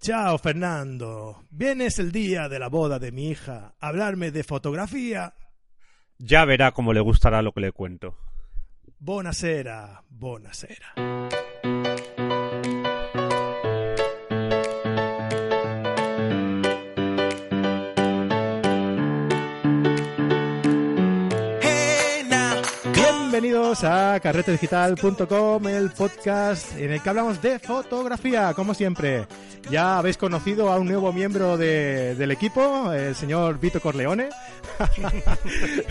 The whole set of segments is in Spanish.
Chao, Fernando. Vienes el día de la boda de mi hija a hablarme de fotografía. Ya verá cómo le gustará lo que le cuento. Buonasera, buonasera. Bienvenidos a carretedigital.com, el podcast en el que hablamos de fotografía, como siempre. Ya habéis conocido a un nuevo miembro de- del equipo, el señor Vito Corleone,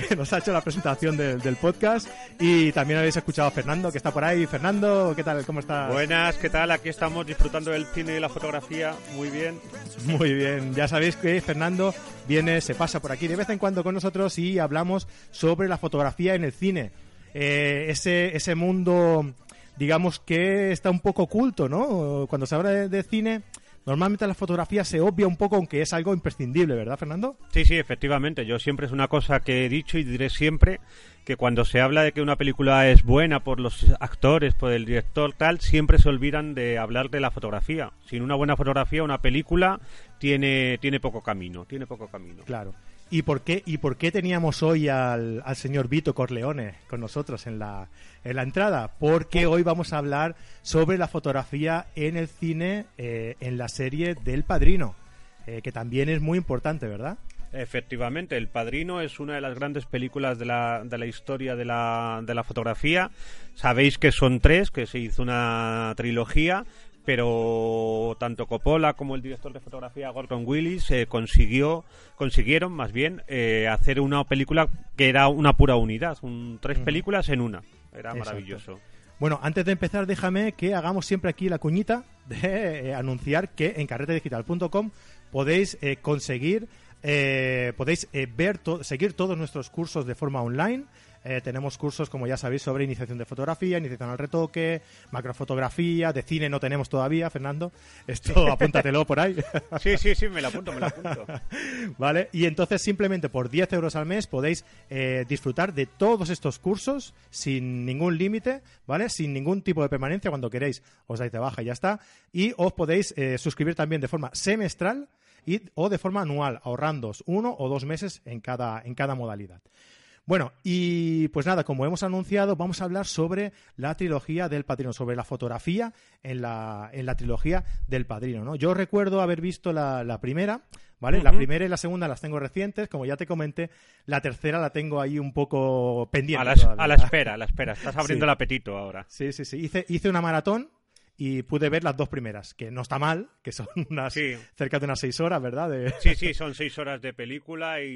que nos ha hecho la presentación del, del podcast. Y también habéis escuchado a Fernando, que está por ahí. Fernando, ¿qué tal? ¿Cómo estás? Buenas, ¿qué tal? Aquí estamos disfrutando del cine y la fotografía. Muy bien. Muy bien, ya sabéis que Fernando viene, se pasa por aquí de vez en cuando con nosotros y hablamos sobre la fotografía en el cine. Eh, ese, ese mundo, digamos que está un poco oculto, ¿no? Cuando se habla de, de cine, normalmente la fotografía se obvia un poco, aunque es algo imprescindible, ¿verdad, Fernando? Sí, sí, efectivamente. Yo siempre es una cosa que he dicho y diré siempre que cuando se habla de que una película es buena por los actores, por el director, tal, siempre se olvidan de hablar de la fotografía. Sin una buena fotografía, una película tiene, tiene poco camino, tiene poco camino. Claro. ¿Y por qué, y por qué teníamos hoy al, al señor Vito Corleone con nosotros en la, en la entrada? Porque hoy vamos a hablar sobre la fotografía en el cine, eh, en la serie del Padrino, eh, que también es muy importante, ¿verdad? Efectivamente, El Padrino es una de las grandes películas de la, de la historia de la, de la fotografía. Sabéis que son tres, que se hizo una trilogía, pero tanto Coppola como el director de fotografía Gordon Willis eh, consiguió, consiguieron más bien eh, hacer una película que era una pura unidad, un, tres películas en una. Era Exacto. maravilloso. Bueno, antes de empezar, déjame que hagamos siempre aquí la cuñita de eh, anunciar que en carretedigital.com podéis eh, conseguir, eh, podéis eh, ver, to- seguir todos nuestros cursos de forma online. Eh, tenemos cursos, como ya sabéis, sobre iniciación de fotografía, iniciación al retoque, macrofotografía, de cine no tenemos todavía, Fernando. Esto apúntatelo por ahí. Sí, sí, sí, me la apunto, me la apunto. ¿Vale? Y entonces simplemente por 10 euros al mes podéis eh, disfrutar de todos estos cursos sin ningún límite, ¿vale? Sin ningún tipo de permanencia. Cuando queréis os dais de baja y ya está. Y os podéis eh, suscribir también de forma semestral y, o de forma anual, ahorrándoos uno o dos meses en cada, en cada modalidad. Bueno, y pues nada, como hemos anunciado, vamos a hablar sobre la trilogía del Padrino, sobre la fotografía en la, en la trilogía del Padrino, ¿no? Yo recuerdo haber visto la, la primera, ¿vale? La primera y la segunda las tengo recientes, como ya te comenté, la tercera la tengo ahí un poco pendiente. A la, todavía. a la espera, a la espera. Estás abriendo Sí. el apetito ahora. Sí, sí, sí. Hice, hice una maratón y pude ver las dos primeras, que no está mal, que son unas Sí. cerca de unas seis horas, ¿verdad? De- Sí, sí, son seis horas de película y,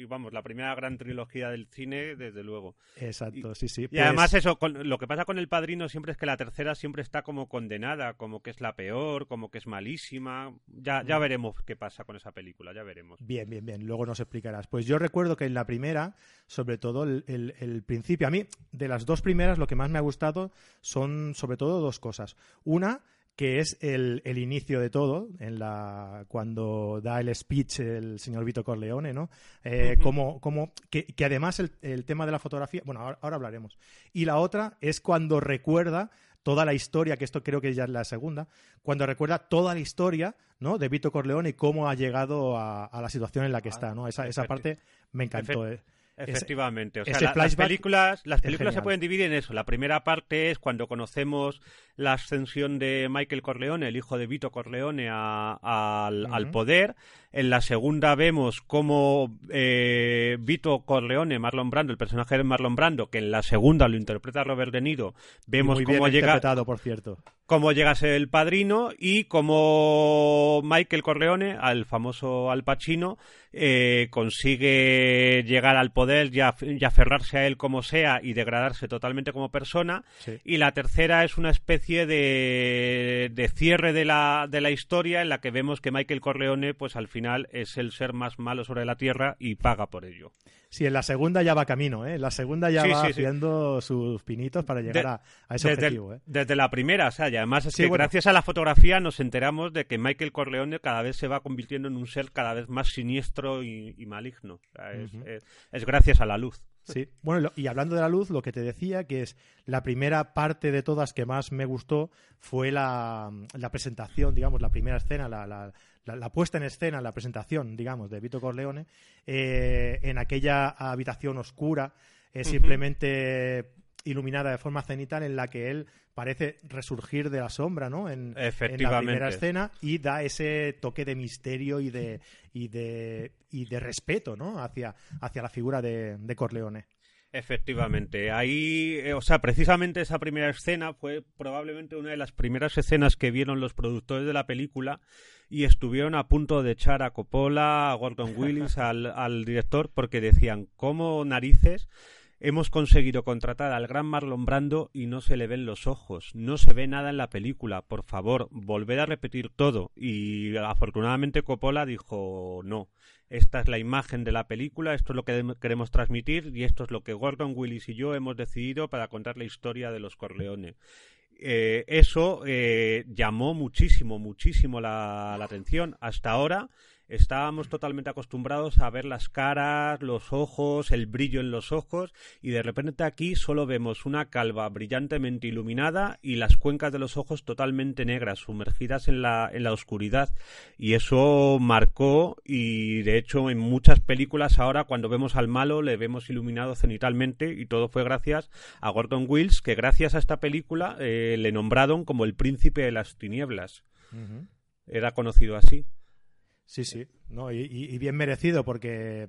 y, vamos, la primera gran trilogía del cine, desde luego. Exacto, sí, sí. Y Pues- además eso, con- lo que pasa con El Padrino siempre es que la tercera siempre está como condenada, como que es la peor, como que es malísima. Ya, ya veremos qué pasa con esa película, ya veremos. Bien, bien, bien. Luego nos explicarás. Pues yo recuerdo que en la primera, sobre todo el, el- el principio, a mí de las dos primeras lo que más me ha gustado son sobre todo dos cosas. Una, que es el, el inicio de todo, en la, cuando da el speech el señor Vito Corleone, ¿no? Eh, Ujú. como, como, que, que además el, el tema de la fotografía, bueno, ahora, ahora hablaremos. Y la otra es cuando recuerda toda la historia, que esto creo que ya es la segunda, cuando recuerda toda la historia ¿no? de Vito Corleone y cómo ha llegado a, a la situación en la que Ah, está. ¿no? Esa, esa parte me encantó. eh. Efectivamente, o sea, la- las películas, las películas se pueden dividir en eso. La primera parte es cuando conocemos la ascensión de Michael Corleone, el hijo de Vito Corleone, a- al, al poder. En la segunda vemos cómo eh, Vito Corleone, Marlon Brando, el personaje de Marlon Brando, que en la segunda lo interpreta Robert De Niro, vemos muy bien cómo llega, interpretado, por cierto. cómo llega a ser el padrino y cómo Michael Corleone, al famoso Al Pacino, eh, consigue llegar al poder y, af- y aferrarse a él como sea y degradarse totalmente como persona. Sí. Y la tercera es una especie de, de cierre de la, de la historia en la que vemos que Michael Corleone, pues al final es el ser más malo sobre la tierra y paga por ello. Sí, en la segunda ya va camino, ¿eh? En la segunda ya Sí, va sí, sí. haciendo sus pinitos para llegar De- a, a ese desde, objetivo, ¿eh? desde la primera, o sea, y además es Sí, que bueno. gracias a la fotografía nos enteramos de que Michael Corleone cada vez se va convirtiendo en un ser cada vez más siniestro y, y maligno. O sea, es, Ujú. es- es gracias a la luz. Sí, bueno, y hablando de la luz, lo que te decía, que es la primera parte de todas que más me gustó fue la, presentación, digamos, la primera escena, la, la, puesta en escena, la presentación, digamos, de Vito Corleone, eh, en aquella habitación oscura, eh, simplemente iluminada de forma cenital en la que él parece resurgir de la sombra, ¿no? En, la primera escena y da ese toque de misterio y de y de y de respeto, ¿no? Hacia hacia la figura de, de Corleone. Efectivamente, ahí, eh, o sea, precisamente esa primera escena fue probablemente una de las primeras escenas que vieron los productores de la película y estuvieron a punto de echar a Coppola, a Gordon Willis, al, al director, porque decían, ¿cómo narices Hemos conseguido contratar al gran Marlon Brando y no se le ven los ojos, no se ve nada en la película. Por favor, volver a repetir todo. Y afortunadamente Coppola dijo no. Esta es la imagen de la película, esto es lo que queremos transmitir y esto es lo que Gordon Willis y yo hemos decidido para contar la historia de los Corleones. Eh, eso eh, llamó muchísimo, muchísimo la, la atención. Hasta ahora estábamos totalmente acostumbrados a ver las caras, los ojos, el brillo en los ojos y de repente aquí solo vemos una calva brillantemente iluminada y las cuencas de los ojos totalmente negras, sumergidas en la, en la oscuridad y eso marcó y de hecho en muchas películas ahora cuando vemos al malo le vemos iluminado cenitalmente y todo fue gracias a Gordon Wills que gracias a esta película eh, le nombraron como el príncipe de las tinieblas. Era conocido así. Sí, sí, no, y, bien merecido porque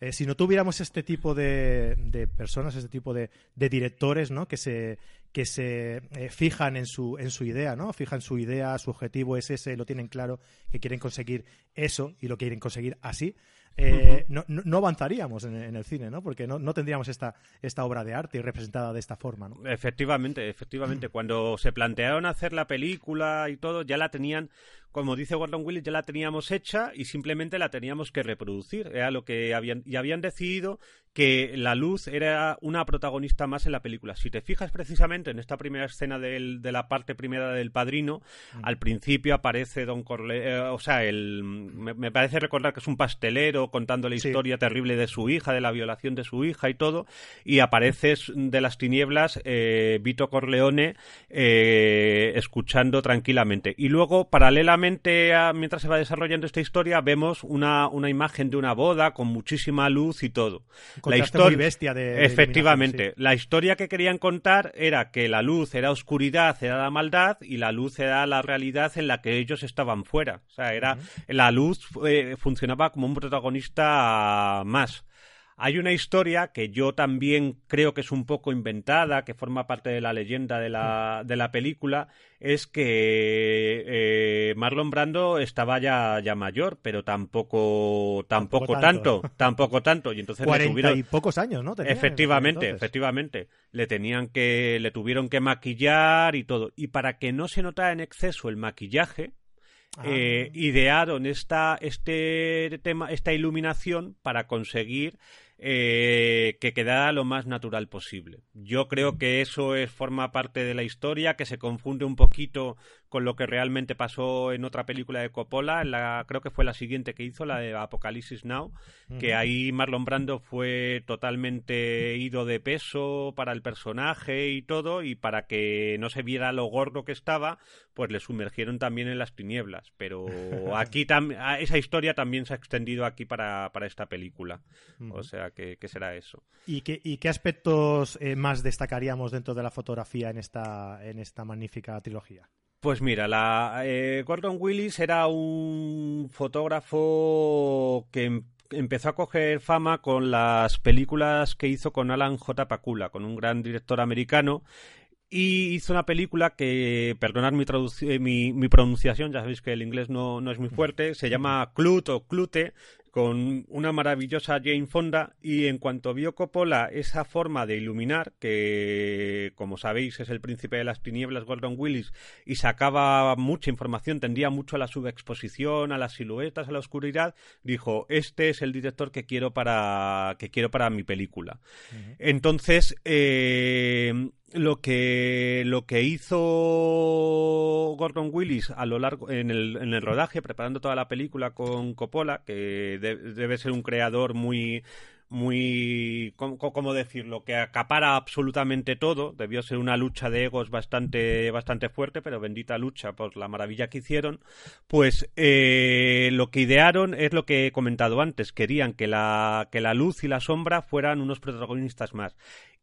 eh, si no tuviéramos este tipo de, personas, este tipo de, directores, ¿no? Que se que se eh, fijan en su en su idea, ¿no? Fijan su idea, su objetivo es ese, lo tienen claro, que quieren conseguir eso y lo quieren conseguir así. Eh, no, no, avanzaríamos en, el cine, ¿no? Porque no, no tendríamos esta, esta obra de arte representada de esta forma, ¿no? Efectivamente, efectivamente. Cuando se plantearon hacer la película y todo, ya la tenían como dice Gordon Willis, ya la teníamos hecha y simplemente la teníamos que reproducir. Era lo que habían, y habían decidido que la luz era una protagonista más en la película. Si te fijas precisamente en esta primera escena de la parte primera del Padrino, mm. al principio aparece Don Corleone, eh, o sea, el, me, parece recordar que es un pastelero contando la historia terrible de su hija, de la violación de su hija y todo, y aparece de las tinieblas eh, Vito Corleone eh, escuchando tranquilamente. Y luego, paralelamente, mientras se va desarrollando esta historia, vemos una, una imagen de una boda con muchísima luz y todo. la historia bestia de, Efectivamente. La historia que querían contar era que la luz era oscuridad, era la maldad, y la luz era la realidad en la que ellos estaban fuera. O sea, era, la luz eh, funcionaba como un protagonista más. Hay una historia que yo también creo que es un poco inventada, que forma parte de la leyenda de la, de la película, es que eh, Marlon Brando estaba ya, ya mayor, pero tampoco tampoco, tanto, tampoco tanto. Y entonces le tuvieron y pocos años, ¿no? efectivamente, efectivamente, le tenían que le tuvieron que maquillar y todo. Y para que no se notara en exceso el maquillaje ah. eh, idearon esta este tema esta iluminación para conseguir eh, que quedara lo más natural posible. Yo creo que eso es, forma parte de la historia, que se confunde un poquito con lo que realmente pasó en otra película de Coppola, la, creo que fue la siguiente que hizo, la de Apocalipsis Now, que ahí Marlon Brando fue totalmente ido de peso para el personaje y todo, y para que no se viera lo gordo que estaba, pues le sumergieron también en las tinieblas. Pero aquí esa historia también se ha extendido aquí para, para esta película. O sea, que, será eso. ¿Y qué, y qué aspectos eh, más destacaríamos dentro de la fotografía en esta, en esta magnífica trilogía? Pues mira, la, eh, Gordon Willis era un fotógrafo que em, empezó a coger fama con las películas que hizo con Alan J. Pakula, con un gran director americano, y hizo una película que, perdonad mi, mi, pronunciación, ya sabéis que el inglés no, no es muy fuerte, se llama Clut o Clute, con una maravillosa Jane Fonda y en cuanto vio Coppola esa forma de iluminar, que como sabéis es el príncipe de las tinieblas Gordon Willis y sacaba mucha información, tendía mucho a la subexposición, a las siluetas, a la oscuridad, dijo, este es el director que quiero para, que quiero para mi película. Entonces, eh, lo que lo que hizo Gordon Willis a lo largo en el, en el rodaje preparando toda la película con Coppola que debe ser un creador muy muy, ¿cómo, decirlo? Que acapara absolutamente todo. Debió ser una lucha de egos bastante, bastante fuerte, pero bendita lucha por la maravilla que hicieron. Pues eh, lo que idearon es lo que he comentado antes. Querían que la, que la luz y la sombra fueran unos protagonistas más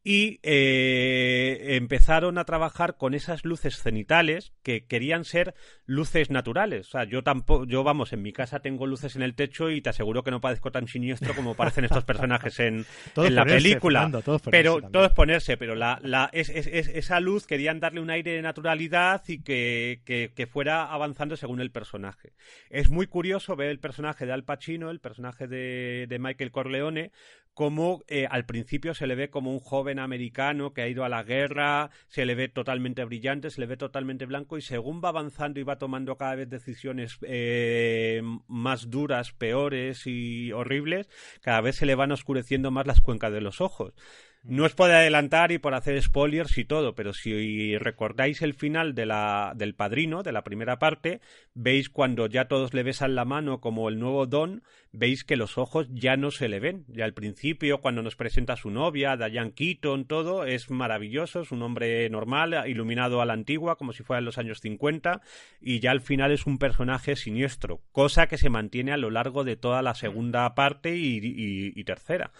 y eh, empezaron a trabajar con esas luces cenitales que querían ser luces naturales. O sea, yo tampoco, yo vamos, en mi casa tengo luces en el techo y te aseguro que no parezco tan siniestro como parecen estos personajes en, la película. pero todo es ponerse, pero la, la es, es, esa luz querían darle un aire de naturalidad y que, que, fuera avanzando según el personaje. Es muy curioso ver el personaje de Al Pacino, el personaje de, de Michael Corleone, como eh, al principio se le ve como un joven americano que ha ido a la guerra, se le ve totalmente brillante, se le ve totalmente blanco y según va avanzando y va tomando cada vez decisiones eh, más duras, peores y horribles, cada vez se le van oscureciendo más las cuencas de los ojos. No os puede adelantar y por hacer spoilers y todo, pero si recordáis el final de la, del padrino, de la primera parte, veis cuando ya todos le besan la mano como el nuevo Don, veis que los ojos ya no se le ven. Ya al principio, cuando nos presenta a su novia, Diane Keaton, todo, es maravilloso, es un hombre normal, iluminado a la antigua, como si fuera en los años 50, y ya al final es un personaje siniestro, cosa que se mantiene a lo largo de toda la segunda parte y tercera.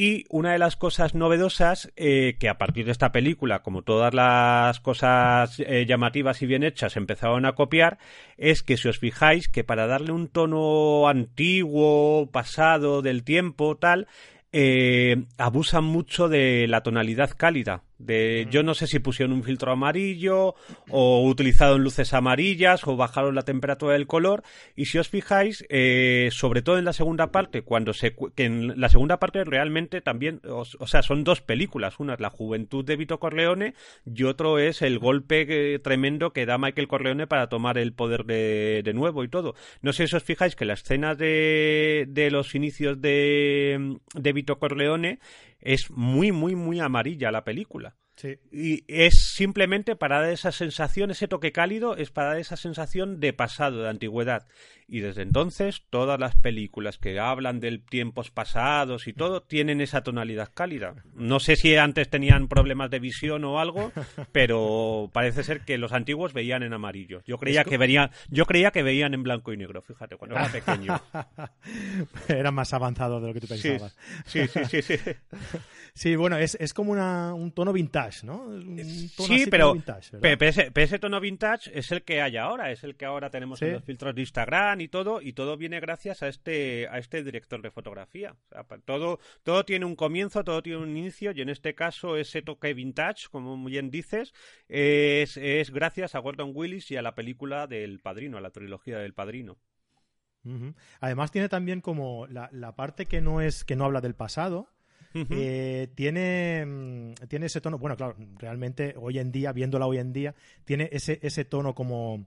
Y una de las cosas novedosas eh, que a partir de esta película, como todas las cosas eh, llamativas y bien hechas, empezaron a copiar, es que si os fijáis que para darle un tono antiguo, pasado del tiempo, tal, eh, abusan mucho de la tonalidad cálida. De, yo no sé si pusieron un filtro amarillo o utilizaron luces amarillas o bajaron la temperatura del color. Y si os fijáis eh, sobre todo en la segunda parte cuando se que en la segunda parte realmente también o, sea son dos películas. Una es la juventud de Vito Corleone y otro es el golpe eh, tremendo que da Michael Corleone para tomar el poder de, de, nuevo y todo. No sé si os fijáis que la escena de, de los inicios de, de Vito Corleone es muy, muy, muy amarilla la película. Y es simplemente para dar esa sensación, ese toque cálido, es para dar esa sensación de pasado, de antigüedad. Y desde entonces, todas las películas que hablan de tiempos pasados y todo, tienen esa tonalidad cálida. No sé si antes tenían problemas de visión o algo, pero parece ser que los antiguos veían en amarillo. Yo creía que veían, yo creía que veían en blanco y negro, fíjate, cuando era pequeño. era más avanzado de lo que tú pensabas. Sí, sí, sí, sí. Sí, bueno, es, es como una, un tono vintage, ¿no? sí, pero, ese, tono vintage es el que hay ahora, es el que ahora tenemos en los filtros de Instagram y todo, y todo viene gracias a este, a este director de fotografía. todo, todo tiene un comienzo, todo tiene un inicio, y en este caso ese toque vintage, como bien dices, es, es gracias a Gordon Willis y a la película del Padrino, a la trilogía del Padrino. Además tiene también como la, la, parte que no es que no habla del pasado, eh, tiene, mm, tiene ese tono, bueno, claro, realmente hoy en día, viéndola hoy en día, tiene ese, ese tono como...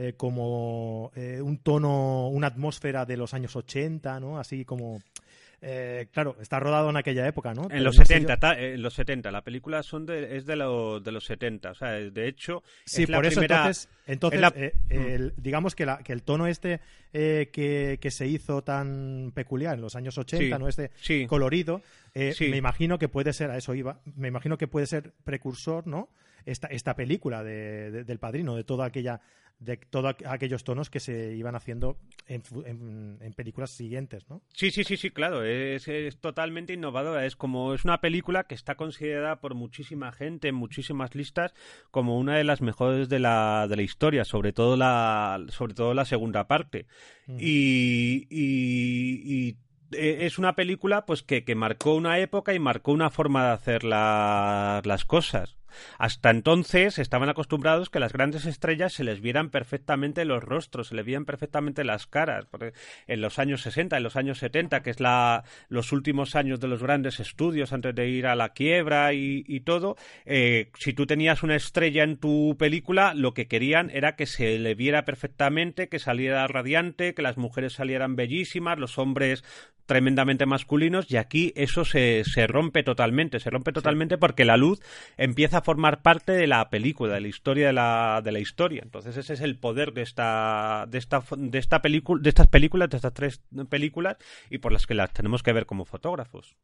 Eh, como eh, un tono, una atmósfera de los años 80, ¿no? Así como eh, claro, está rodado en aquella época, ¿no? En los 70, en los 70. La película son de, es de, de los 70. O sea, de hecho, sí, por eso entonces, entonces eh, mm. digamos que, la, que el tono este que, que, se hizo tan peculiar en los años 80, ¿no? Este colorido, me imagino que puede ser, a eso iba, me imagino que puede ser precursor, ¿no? Esta, esta película de, del padrino, de toda aquella de todos aquellos tonos que se iban haciendo en, en, películas siguientes, ¿no? Sí, sí, sí, sí, claro, es, es, totalmente innovadora, es como es una película que está considerada por muchísima gente en muchísimas listas como una de las mejores de la, de la historia, sobre todo la sobre todo la segunda parte. y, y, eh, es una película pues que, que marcó una época y marcó una forma de hacer las cosas. Hasta entonces estaban acostumbrados que las grandes estrellas se les vieran perfectamente los rostros, se les vieran perfectamente las caras. en los años 60, en los años 70, que es la, los últimos años de los grandes estudios antes de ir a la quiebra y, todo, eh, si tú tenías una estrella en tu película, lo que querían era que se le viera perfectamente, que saliera radiante, que las mujeres salieran bellísimas, los hombres tremendamente masculinos y aquí eso se, se rompe totalmente, se rompe totalmente porque la luz empieza a formar parte de la película, de la historia de la, de la historia. Entonces ese es el poder de esta, de esta, de esta película, de estas películas, de estas tres películas y por las que las tenemos que ver como fotógrafos.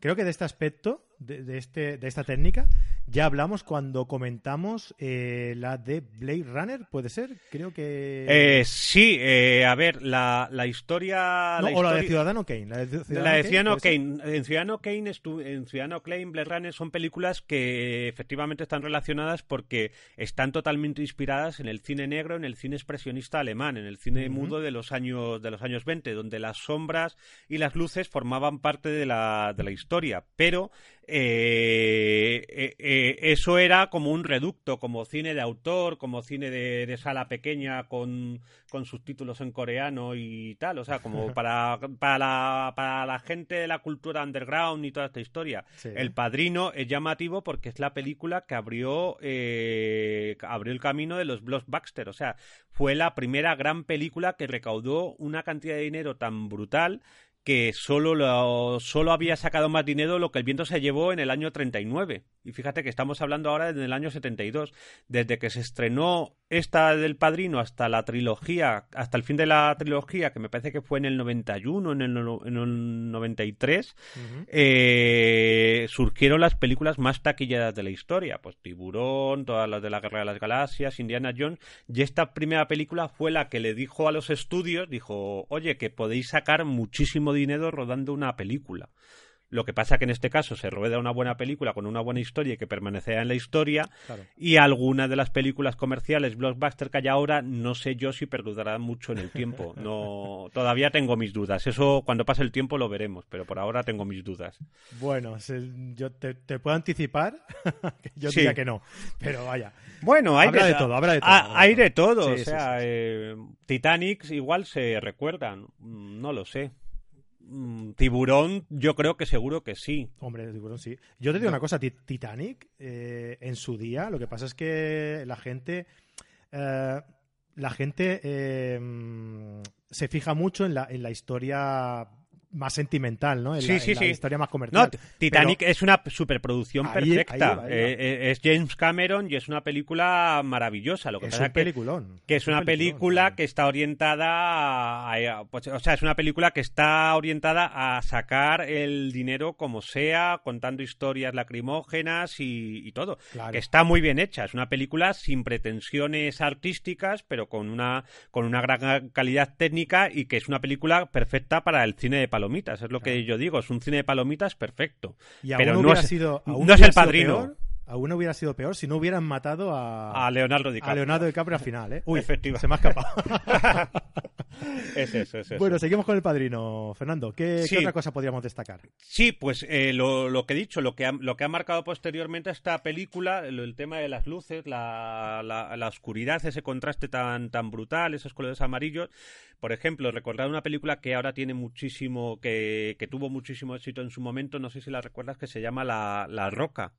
Creo que de este aspecto, de, este, de esta técnica, ya hablamos cuando comentamos eh, la de Blade Runner, ¿puede ser? Creo que... Eh, sí, eh, a ver, la, la historia... o la de Ciudadano Kane. La de Ciudadano, Kane. En Ciudadano Kane, en Ciudadano Kane, Blade Runner son películas que efectivamente están relacionadas porque están totalmente inspiradas en el cine negro, en el cine expresionista alemán, en el cine mudo de los años de los años 20, donde las sombras y las luces formaban parte de la, de la historia. Pero eh, eh, eh, eso era como un reducto, como cine de autor, como cine de, sala pequeña con, con, subtítulos en coreano y tal, o sea, como para, para, la, para la gente de la cultura underground y toda esta historia. El Padrino es llamativo porque es la película que abrió, abrió el camino de los blockbusters, o sea, fue la primera gran película que recaudó una cantidad de dinero tan brutal que solo, lo, solo había sacado más dinero lo que el viento se llevó en el año 39. Y fíjate que estamos hablando ahora del año 72. Desde que se estrenó esta del Padrino hasta la trilogía, hasta el fin de la trilogía, que me parece que fue en el 91, en el, en el 93, eh, surgieron las películas más taquilladas de la historia. Pues Tiburón, todas las de la Guerra de las Galaxias, Indiana Jones. Y esta primera película fue la que le dijo a los estudios, dijo, oye, que podéis sacar muchísimo dinero rodando una película. Lo que pasa que en este caso se rueda una buena película con una buena historia y que permanecerá en la historia. Y algunas de las películas comerciales blockbuster que hay ahora, no sé yo si perdurarán mucho en el tiempo. No, todavía tengo mis dudas. Eso cuando pase el tiempo lo veremos, pero por ahora tengo mis dudas. Bueno, yo te, puedo anticipar yo diría que no, pero vaya. Bueno, hay de, todo, habrá de todo. hay de todo, o sea, eh, Titanic igual se recuerdan, no lo sé. Mm, tiburón, yo creo que seguro que sí. Hombre, tiburón sí. Yo te digo una cosa, Titanic, eh, en su día, lo que pasa es que la gente... Eh, la gente eh, se fija mucho en la, en la historia más sentimental, ¿no? sí, sí, sí. historia más comercial. No, Titanic es una superproducción perfecta. Eh, eh, es James Cameron y es una película maravillosa. Lo que es pasa un peliculón. Que, es, una película que está orientada a, pues, o sea, es una película que está orientada a sacar el dinero como sea, contando historias lacrimógenas y, todo. Que está muy bien hecha. Es una película sin pretensiones artísticas, pero con una con una gran calidad técnica y que es una película perfecta para el cine de palo palomitas, es lo que yo digo, es un cine de palomitas perfecto. pero no, es, sido, no es el padrino. Aún hubiera sido peor si no hubieran matado a, a Leonardo DiCaprio. A Leonardo DiCaprio al final, ¿eh? Uy, Efectivamente. se me ha escapado. es eso, es eso. Bueno, seguimos con el padrino, Fernando. ¿Qué, otra cosa podríamos destacar? Sí, pues eh, lo, que he dicho, lo que, ha, lo que ha marcado posteriormente esta película, el, tema de las luces, la, la, la, oscuridad, ese contraste tan, tan brutal, esos colores amarillos, por ejemplo, recordar una película que ahora tiene muchísimo, que, que tuvo muchísimo éxito en su momento, no sé si la recuerdas, que se llama La, la Roca.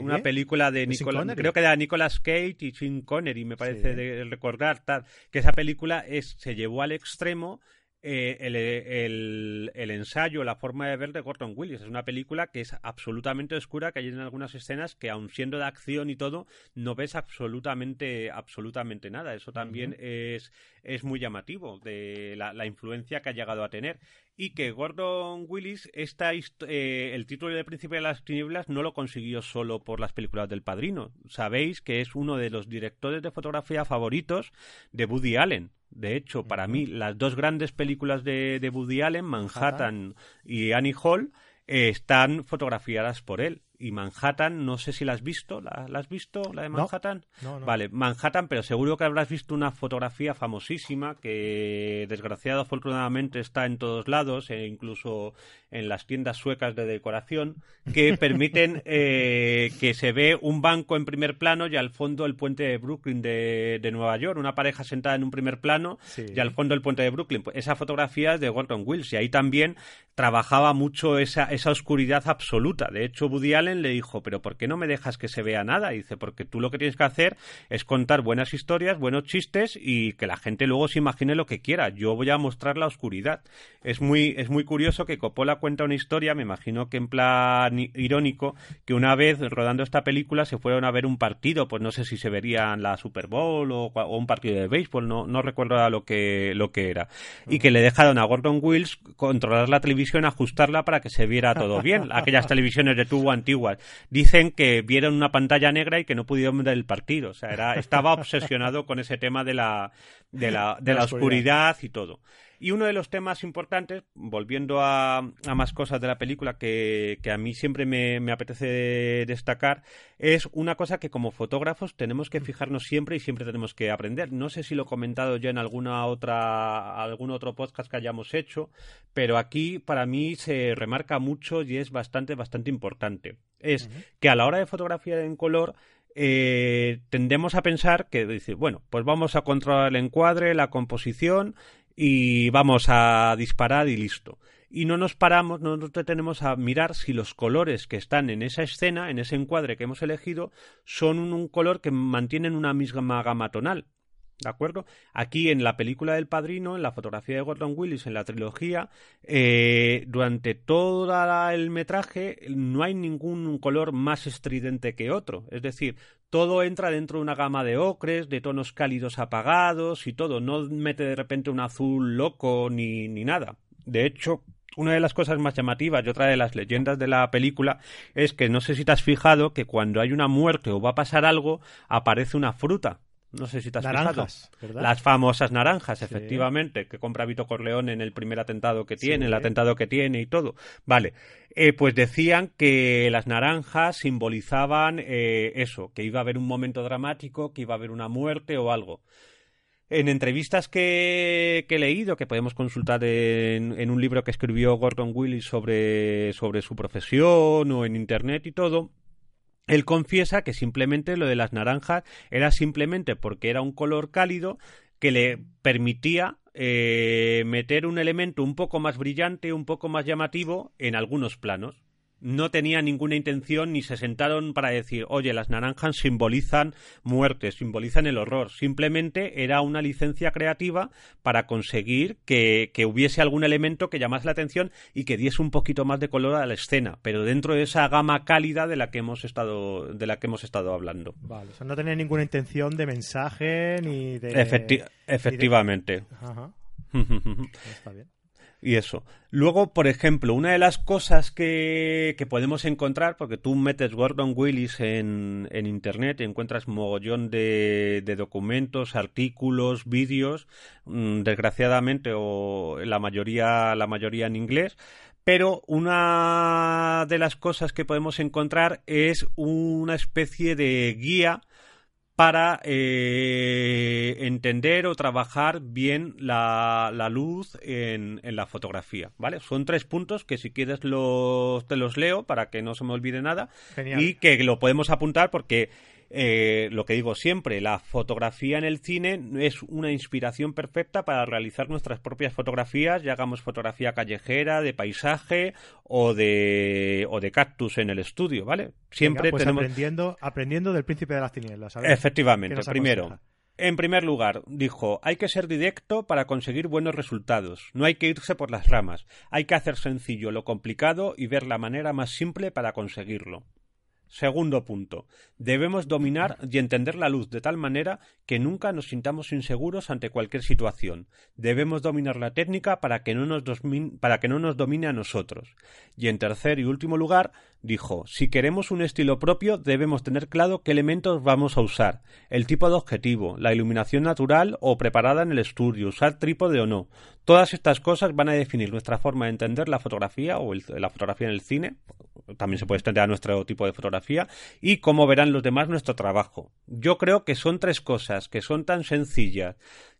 Una ¿eh? película de Nicolas, creo que era Nicolas Cage y Sean Connery, me parece de recordar tal, que esa película es, se llevó al extremo eh, el, el, ensayo, la forma de ver de Gordon Willis. Es una película que es absolutamente oscura, que hay en algunas escenas que, aun siendo de acción y todo, no ves absolutamente, absolutamente nada. Eso también es, es muy llamativo de la, influencia que ha llegado a tener. Y que Gordon Willis, esta, eh, el título de Príncipe de las Tinieblas no lo consiguió solo por las películas del Padrino. Sabéis que es uno de los directores de fotografía favoritos de Woody Allen. De hecho, para mí, las dos grandes películas de, de Woody Allen, Manhattan y Annie Hall, eh, están fotografiadas por él y Manhattan, no sé si la has visto, ¿la, has visto, la de Manhattan? Vale, Manhattan, pero seguro que habrás visto una fotografía famosísima que desgraciado afortunadamente está en todos lados, e incluso en las tiendas suecas de decoración, que permiten eh, que se ve un banco en primer plano y al fondo el puente de Brooklyn de, Nueva York, una pareja sentada en un primer plano y al fondo el puente de Brooklyn. Pues esa fotografía es de Gordon Wills y ahí también trabajaba mucho esa, esa oscuridad absoluta. De hecho, Woody Allen le dijo, pero ¿por qué no me dejas que se vea nada? Dice, porque tú lo que tienes que hacer es contar buenas historias, buenos chistes y que la gente luego se imagine lo que quiera. Yo voy a mostrar la oscuridad. Es muy, es muy curioso que Coppola cuenta una historia, me imagino que en plan irónico, que una vez rodando esta película se fueron a ver un partido, pues no sé si se verían la Super Bowl o, un partido de béisbol, no, no recuerdo lo que, lo que era. Y que le dejaron a Gordon Wills controlar la televisión, ajustarla para que se viera todo bien. Aquellas televisiones de tubo antiguas. Dicen que vieron una pantalla negra y que no pudieron ver el partido. O sea, era, estaba obsesionado con ese tema de la, de la, de la oscuridad y todo. Y uno de los temas importantes, volviendo a, más cosas de la película que, a mí siempre me, apetece destacar, es una cosa que como fotógrafos tenemos que fijarnos siempre y siempre tenemos que aprender. No sé si lo he comentado ya en alguna otra, algún otro podcast que hayamos hecho, pero aquí para mí se remarca mucho y es bastante, bastante importante. Es que a la hora de fotografía en color, eh, tendemos a pensar que dice, bueno, pues vamos a controlar el encuadre, la composición y vamos a disparar y listo. Y no nos paramos, no nos detenemos a mirar si los colores que están en esa escena, en ese encuadre que hemos elegido, son un, color que mantienen una misma gama tonal. ¿De acuerdo? Aquí en la película del Padrino, en la fotografía de Gordon Willis, en la trilogía, eh, durante todo el metraje no hay ningún color más estridente que otro. Es decir, todo entra dentro de una gama de ocres, de tonos cálidos apagados y todo. No mete de repente un azul loco ni, ni nada. De hecho, una de las cosas más llamativas y otra de las leyendas de la película es que no sé si te has fijado que cuando hay una muerte o va a pasar algo, aparece una fruta. No sé si te has naranjas, fijado. Las famosas naranjas, efectivamente, que compra Vito Corleone en el primer atentado que tiene, el atentado que tiene y todo. Vale, eh, pues decían que las naranjas simbolizaban eh, eso, que iba a haber un momento dramático, que iba a haber una muerte o algo. En entrevistas que, he leído, que podemos consultar en, en, un libro que escribió Gordon Willis sobre, sobre su profesión o en internet y todo, él confiesa que simplemente lo de las naranjas era simplemente porque era un color cálido que le permitía eh, meter un elemento un poco más brillante, un poco más llamativo en algunos planos no tenía ninguna intención ni se sentaron para decir, oye, las naranjas simbolizan muerte, simbolizan el horror. Simplemente era una licencia creativa para conseguir que, hubiese algún elemento que llamase la atención y que diese un poquito más de color a la escena, pero dentro de esa gama cálida de la que hemos estado, de la que hemos estado hablando. Vale, o sea, no tenía ninguna intención de mensaje ni de. efectivamente. Ajá. Está bien y eso. Luego, por ejemplo, una de las cosas que, que podemos encontrar, porque tú metes Gordon Willis en, en Internet y encuentras mogollón de, de documentos, artículos, vídeos, mm, desgraciadamente, o la mayoría, la mayoría en inglés, pero una de las cosas que podemos encontrar es una especie de guía para eh, entender o trabajar bien la, luz en, en, la fotografía, ¿vale? Son tres puntos que si quieres los, te los leo para que no se me olvide nada y que lo podemos apuntar porque eh, lo que digo siempre, la fotografía en el cine es una inspiración perfecta para realizar nuestras propias fotografías, ya hagamos fotografía callejera, de paisaje o de, o de cactus en el estudio, ¿vale? Siempre pues aprendiendo, aprendiendo del príncipe de las tinieblas. Efectivamente, primero. En primer lugar, dijo, hay que ser directo para conseguir buenos resultados. No hay que irse por las ramas. Hay que hacer sencillo lo complicado y ver la manera más simple para conseguirlo. Segundo punto. Debemos dominar y entender la luz de tal manera que nunca nos sintamos inseguros ante cualquier situación. Debemos dominar la técnica para que no nos, para que no nos domine a nosotros. Y en tercer y último lugar, dijo, si queremos un estilo propio, debemos tener claro qué elementos vamos a usar, el tipo de objetivo, la iluminación natural o preparada en el estudio, usar trípode o no. Todas estas cosas van a definir nuestra forma de entender la fotografía o la fotografía en el cine, también se puede extender a nuestro tipo de fotografía, y cómo verán los demás nuestro trabajo. Yo creo que son tres cosas que son tan sencillas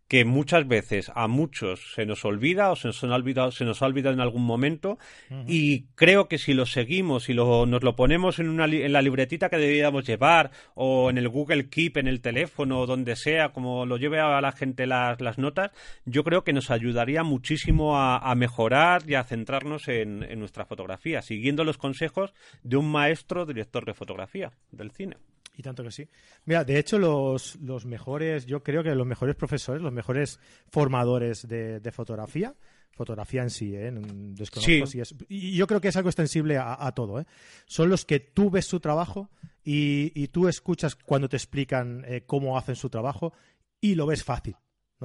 que muchas veces a muchos se nos olvida o se nos ha olvidado, se nos ha olvidado en algún momento y creo que si lo seguimos y lo, nos lo ponemos en, una, en la libretita que deberíamos llevar o en el Google Keep, en el teléfono o donde sea, como lo lleve a la gente las, las notas, yo creo que nos ayudaría muchísimo a, mejorar y a centrarnos en, en nuestra fotografía, siguiendo los consejos de un maestro director de fotografía del cine. Y tanto que sí. Mira, de hecho, los, los mejores, yo creo que los mejores profesores, los mejores formadores de, fotografía, fotografía en sí, ¿eh? Desconozco Si es, y yo creo que es algo extensible a, todo, ¿eh? Son los que tú ves su trabajo y, y tú escuchas cuando te explican eh, cómo hacen su trabajo y lo ves fácil.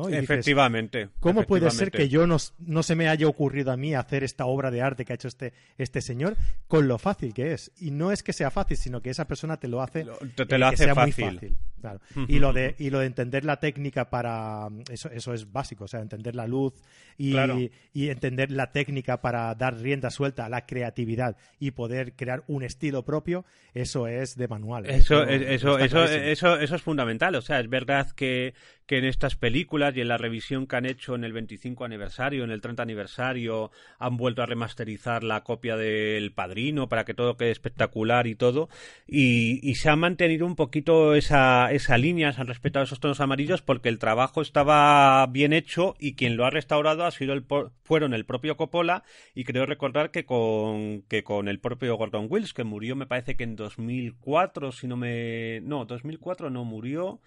Efectivamente. ¿Cómo puede ser que yo no, no, se me haya ocurrido a mí hacer esta obra de arte que ha hecho este, este señor con lo fácil que es? Y no es que sea fácil, sino que esa persona te lo hace, te, lo hace fácil. Y, lo de, y lo de entender la técnica para... Eso, eso es básico, o sea, entender la luz y, y entender la técnica para dar rienda suelta a la creatividad y poder crear un estilo propio, eso es de manual. ¿eh? Eso, eso, eso, eso, eso, es fundamental. O sea, es verdad que, que en estas películas y en la revisión que han hecho en el 25 aniversario, en el 30 aniversario, han vuelto a remasterizar la copia del Padrino para que todo quede espectacular y todo. Y, y se ha mantenido un poquito esa esa línea, se han respetado esos tonos amarillos porque el trabajo estaba bien hecho y quien lo ha restaurado ha sido el, fueron el propio Coppola y creo recordar que con, que con el propio Gordon Wills, que murió me parece que en 2004, si no me... No, 2004 no murió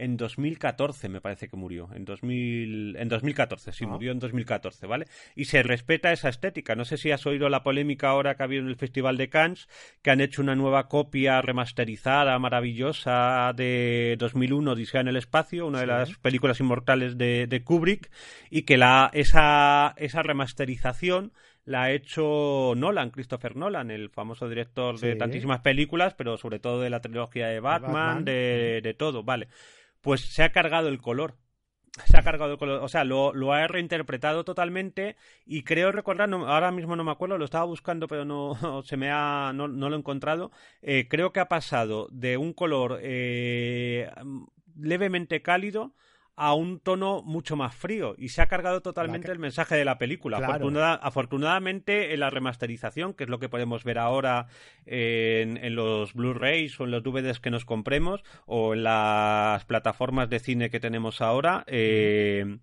en 2014, me parece que murió. En, 2000, en 2014, sí, ah. murió en 2014, ¿vale? Y se respeta esa estética. No sé si has oído la polémica ahora que ha habido en el Festival de Cannes, que han hecho una nueva copia remasterizada, maravillosa, de 2001, Odisea en el Espacio, una de las películas inmortales de, de Kubrick, y que la, esa, esa remasterización la ha hecho Nolan, Christopher Nolan, el famoso director de tantísimas películas, pero sobre todo de la trilogía de Batman, de, de todo, vale pues se ha cargado el color. Se ha cargado el color, o sea, lo, lo ha reinterpretado totalmente y creo recordar, ahora mismo no me acuerdo, lo estaba buscando pero no se me ha, no, no lo he encontrado. Eh, creo que ha pasado de un color eh, levemente cálido a un tono mucho más frío y se ha cargado totalmente el mensaje de la película. afortunadamente en la remasterización, que es lo que podemos ver ahora en, los Blu-rays o en los DVDs que nos compremos o en las plataformas de cine que tenemos ahora, eh,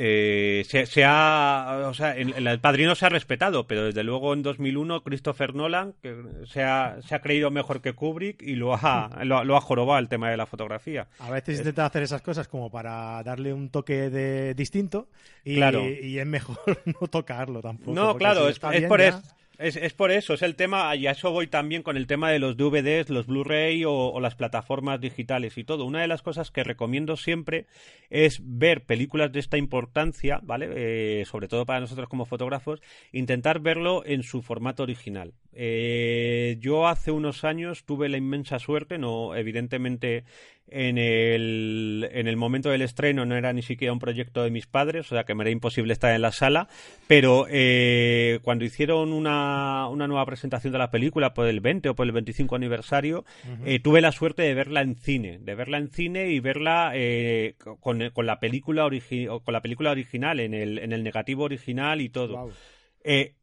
eh, se, ha, o sea, el, padrino se ha respetado, pero desde luego en 2001 Christopher Nolan que se, ha, se ha creído mejor que Kubrick y lo ha, lo, ha jorobado el tema de la fotografía. A veces intenta hacer esas cosas como para darle un toque de distinto y, y es mejor no tocarlo tampoco. No, claro, es, por eso. Es, es, por eso, es el tema, y a eso voy también con el tema de los DVDs, los Blu-ray o, las plataformas digitales y todo. Una de las cosas que recomiendo siempre es ver películas de esta importancia, ¿vale? Eh, sobre todo para nosotros como fotógrafos, intentar verlo en su formato original. Eh, yo hace unos años tuve la inmensa suerte, no, evidentemente en el, en el momento del estreno no era ni siquiera un proyecto de mis padres, o sea que me era imposible estar en la sala, pero eh, cuando hicieron una, una, nueva presentación de la película por el 20 o por el 25 aniversario, eh, tuve la suerte de verla en cine, de verla en cine y verla eh, con, con, la película con la película original, en el, en el negativo original y todo. Eh,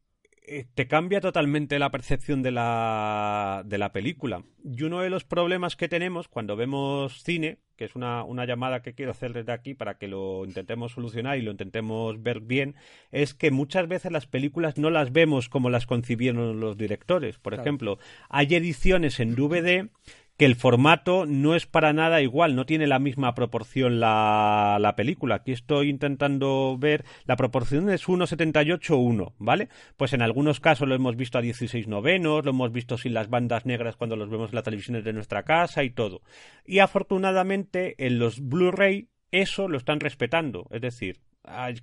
te cambia totalmente la percepción de la, de la película. Y uno de los problemas que tenemos cuando vemos cine, que es una, una, llamada que quiero hacer desde aquí para que lo intentemos solucionar y lo intentemos ver bien, es que muchas veces las películas no las vemos como las concibieron los directores. Por ejemplo, hay ediciones en DVD que el formato no es para nada igual, no tiene la misma proporción la, la película. Aquí estoy intentando ver, la proporción es 1,78-1, ¿vale? Pues en algunos casos lo hemos visto a 16 novenos, lo hemos visto sin las bandas negras cuando los vemos en la televisión de nuestra casa y todo. Y afortunadamente en los Blu-ray eso lo están respetando, es decir,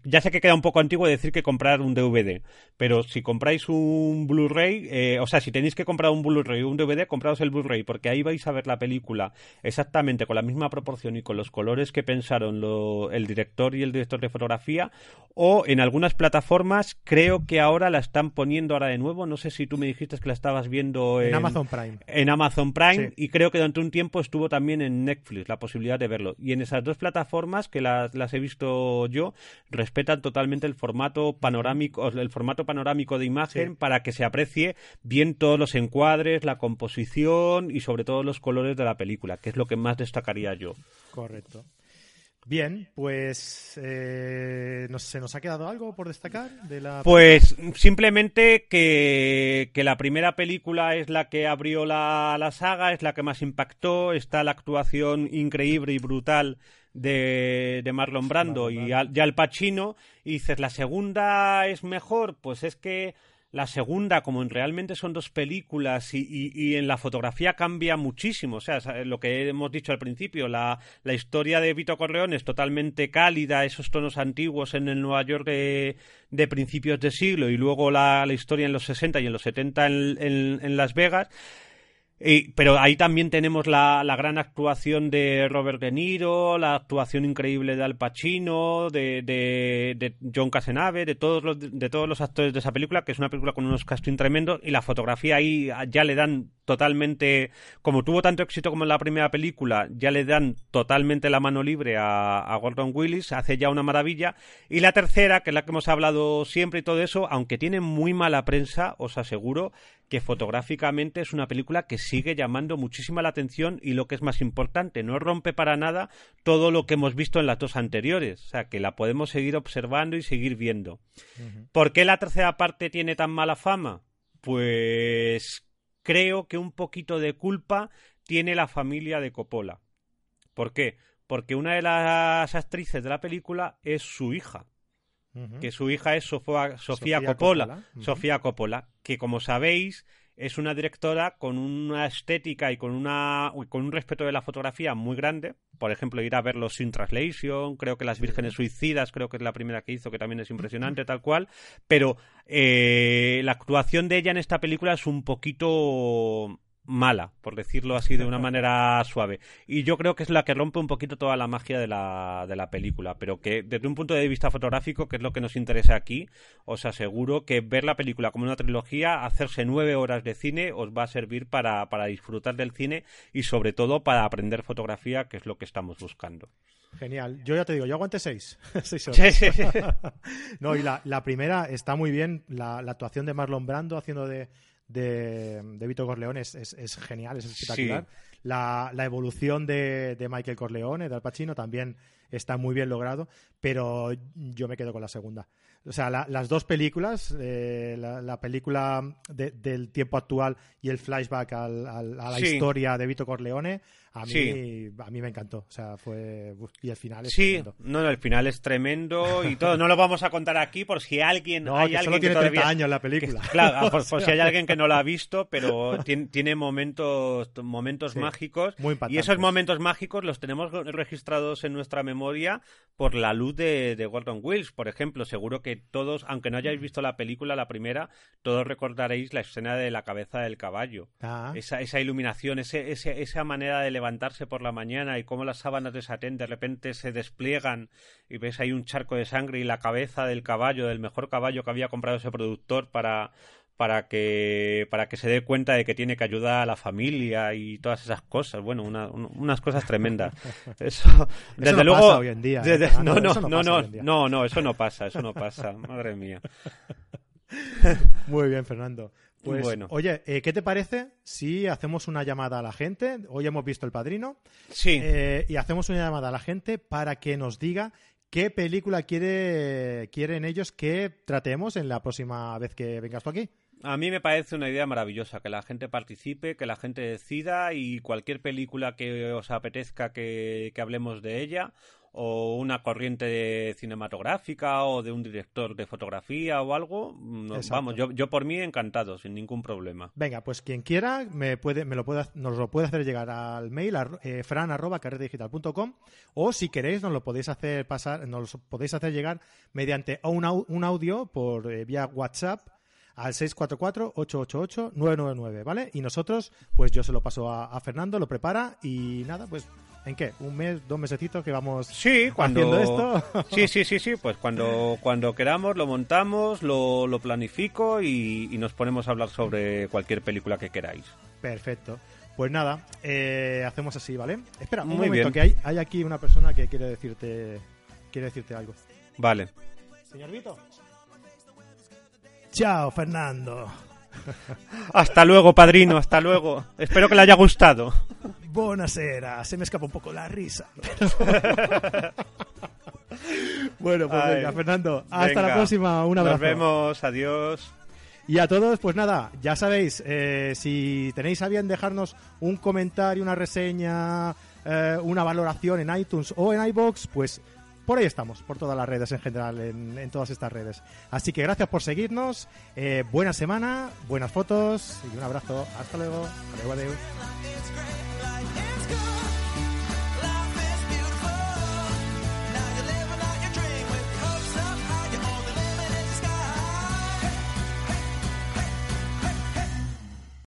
ya sé que queda un poco antiguo decir que comprar un DVD, pero si compráis un Blu-ray, eh, o sea, si tenéis que comprar un Blu-ray o un DVD, compraos el Blu-ray, porque ahí vais a ver la película exactamente con la misma proporción y con los colores que pensaron el director y el director de fotografía, o en algunas plataformas creo que ahora la están poniendo ahora de nuevo, no sé si tú me dijiste que la estabas viendo en, Amazon Prime. En Amazon Prime, y creo que durante un tiempo estuvo también en Netflix la posibilidad de verlo. Y en esas dos plataformas que las, las he visto yo, respetan totalmente el formato panorámico, el formato panorámico de imagen para que se aprecie bien todos los encuadres, la composición y sobre todo los colores de la película, que es lo que más destacaría yo. Correcto. Bien, pues eh, ¿se nos ha quedado algo por destacar de la Pues simplemente que, que, la primera película es la que abrió la, la, saga, es la que más impactó, está la actuación increíble y brutal de, de Marlon Brando y, al, y Al Pacino, y dices, ¿la segunda es mejor? Pues es que la segunda, como en realmente son dos películas y, y, en la fotografía cambia muchísimo. O sea, lo que hemos dicho al principio, la, la, historia de Vito Corleone es totalmente cálida, esos tonos antiguos en el Nueva York de, principios de siglo y luego la, la, historia en los 60 y en los 70 en, en, en Las Vegas pero ahí también tenemos la, la, gran actuación de Robert De Niro, la actuación increíble de Al Pacino, de, de, de John Casenave, de todos, los, de todos los actores de esa película, que es una película con unos casting tremendos, y la fotografía ahí ya le dan totalmente, como tuvo tanto éxito como en la primera película, ya le dan totalmente la mano libre a, a Gordon Willis, hace ya una maravilla. Y la tercera, que es la que hemos hablado siempre y todo eso, aunque tiene muy mala prensa, os aseguro que fotográficamente es una película que sigue llamando muchísima la atención y lo que es más importante, no rompe para nada todo lo que hemos visto en las dos anteriores, o sea, que la podemos seguir observando y seguir viendo. ¿Por qué la tercera parte tiene tan mala fama? Pues creo que un poquito de culpa tiene la familia de Coppola. ¿Por qué? Porque una de las actrices de la película es su hija que su hija es Sofía, Coppola, Sofía Coppola, que como sabéis es una directora con una estética y con una con un respeto de la fotografía muy grande. Por ejemplo, ir a verlo sin translation, creo que Las Vírgenes Suicidas, creo que es la primera que hizo, que también es impresionante, tal cual. Pero eh, la actuación de ella en esta película es un poquito mala, por decirlo así de una manera suave. Y yo creo que es la que rompe un poquito toda la magia de la, de la película, pero que desde un punto de vista fotográfico, que es lo que nos interesa aquí, os aseguro que ver la película como una trilogía, hacerse nueve horas de cine, os va a servir para, para disfrutar del cine y sobre todo para aprender fotografía, que es lo que estamos buscando. Genial. Yo ya te digo, yo aguanté seis. seis horas. no, y la, la, primera está muy bien, la, la actuación de Marlon Brando haciendo de de, de Vito Corleone es, es, genial, es espectacular. La, la, evolución de, de, Michael Corleone, de Al Pacino, también está muy bien logrado, pero yo me quedo con la segunda. O sea, las dos películas, eh, la, película del tiempo actual y el flashback a la historia de Vito Corleone, a mí, a mí me encantó. O sea, fue. Y el final es sí, no, no, el final es tremendo y todo. No lo vamos a contar aquí por si alguien. No, hay que alguien tiene 30 años la película. claro, por, si hay alguien que no la ha visto, pero tiene, tiene momentos, momentos mágicos. Muy y esos momentos mágicos los tenemos registrados en nuestra memoria por la luz de, de Gordon Wills, por ejemplo. Seguro que todos, aunque no hayáis visto la película, la primera, todos recordaréis la escena de la cabeza del caballo. Ah. Esa, esa iluminación, ese, esa manera de levantarse por la mañana y cómo las sábanas de satén de repente se despliegan y ves ahí un charco de sangre y la cabeza del caballo, del mejor caballo que había comprado ese productor para, para que para que se dé cuenta de que tiene que ayudar a la familia y todas esas cosas bueno unas cosas tremendas eso desde luego pasa hoy en día, ¿eh? no, no, no, no, no, no, eso no pasa, eso no pasa, madre mía. Muy bien, Fernando. Pues, bueno. oye, eh, ¿qué te parece si hacemos una llamada a la gente? Hoy hemos visto El Padrino. Sí. Eh, y hacemos una llamada a la gente para que nos diga qué película quiere, quieren ellos que tratemos en la próxima vez que vengas tú aquí. A mí me parece una idea maravillosa, que la gente participe, que la gente decida y cualquier película que os apetezca que, que hablemos de ella, o una corriente cinematográfica o de un director de fotografía o algo, no- Exacto. vamos, yo, yo por mí encantado, sin ningún problema. Venga, pues quien quiera me puede, me lo puede, nos lo puede hacer llegar al mail ar- eh, fran arroba carretedigital.com o si queréis nos lo podéis hacer pasar, nos lo podéis hacer llegar mediante un, au- un audio por eh, vía WhatsApp al 644-888-999, ¿vale? Y nosotros, pues yo se lo paso a, a Fernando, lo prepara y nada, pues ¿en qué? ¿Un mes, dos mesecitos que vamos Sí, cuando haciendo esto? Sí, sí, sí, sí, pues cuando, cuando queramos lo montamos, lo, lo planifico y, y nos ponemos a hablar sobre cualquier película que queráis. Perfecto. Pues nada, eh, hacemos así, ¿vale? Espera, un Muy momento, bien. que hay, hay aquí una persona que quiere decirte quiere decirte algo. Vale. Señor Vito. Chao, Fernando. Hasta luego, padrino, hasta luego. Espero que le haya gustado. Buonasera. Se me escapa un poco la risa. bueno, pues Ay. venga, Fernando. Hasta la próxima. Un abrazo. Nos vemos, adiós. Y a todos, pues nada, ya sabéis, eh, si tenéis a bien dejarnos un comentario, una reseña, eh, una valoración en iTunes o en iBox, pues por ahí estamos, por todas las redes en general, en, todas estas redes. Así que gracias por seguirnos, eh, buena semana, buenas fotos y un abrazo. Hasta luego. Adeu.